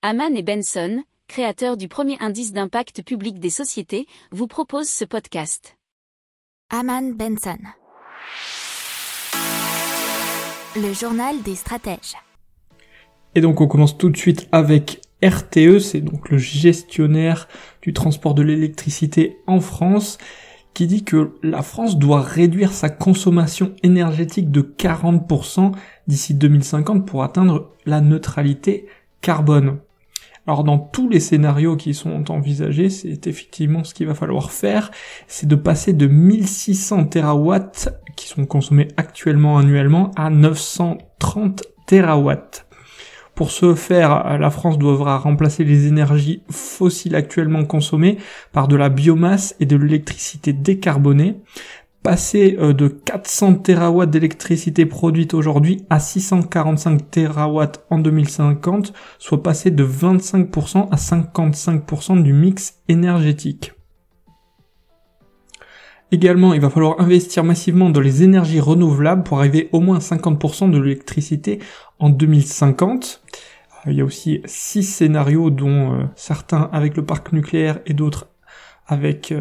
Haman et Benson, créateurs du premier indice d'impact public des sociétés, vous proposent ce podcast. Haman Benson. Le journal des stratèges. Et donc on commence tout de suite avec RTE, c'est donc le gestionnaire du transport de l'électricité en France, qui dit que la France doit réduire sa consommation énergétique de 40% d'ici 2050 pour atteindre la neutralité carbone. Alors dans tous les scénarios qui sont envisagés, c'est effectivement ce qu'il va falloir faire, c'est de passer de 1600 terawatts qui sont consommés actuellement annuellement à 930 terawatts. Pour ce faire, la France devra remplacer les énergies fossiles actuellement consommées par de la biomasse et de l'électricité décarbonée, passer euh, de 400 TW d'électricité produite aujourd'hui à 645 TW en 2050, soit passer de 25% à 55% du mix énergétique. Également, il va falloir investir massivement dans les énergies renouvelables pour arriver au moins 50% de l'électricité en 2050. Euh, il y a aussi six scénarios dont euh, certains avec le parc nucléaire et d'autres avec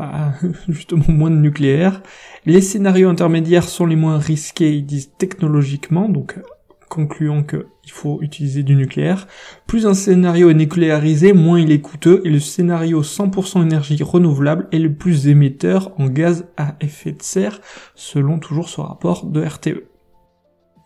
bah, justement moins de nucléaire. Les scénarios intermédiaires sont les moins risqués, ils disent technologiquement, donc concluant qu'il faut utiliser du nucléaire. Plus un scénario est nucléarisé, moins il est coûteux, et le scénario 100% énergie renouvelable est le plus émetteur en gaz à effet de serre, selon toujours ce rapport de RTE.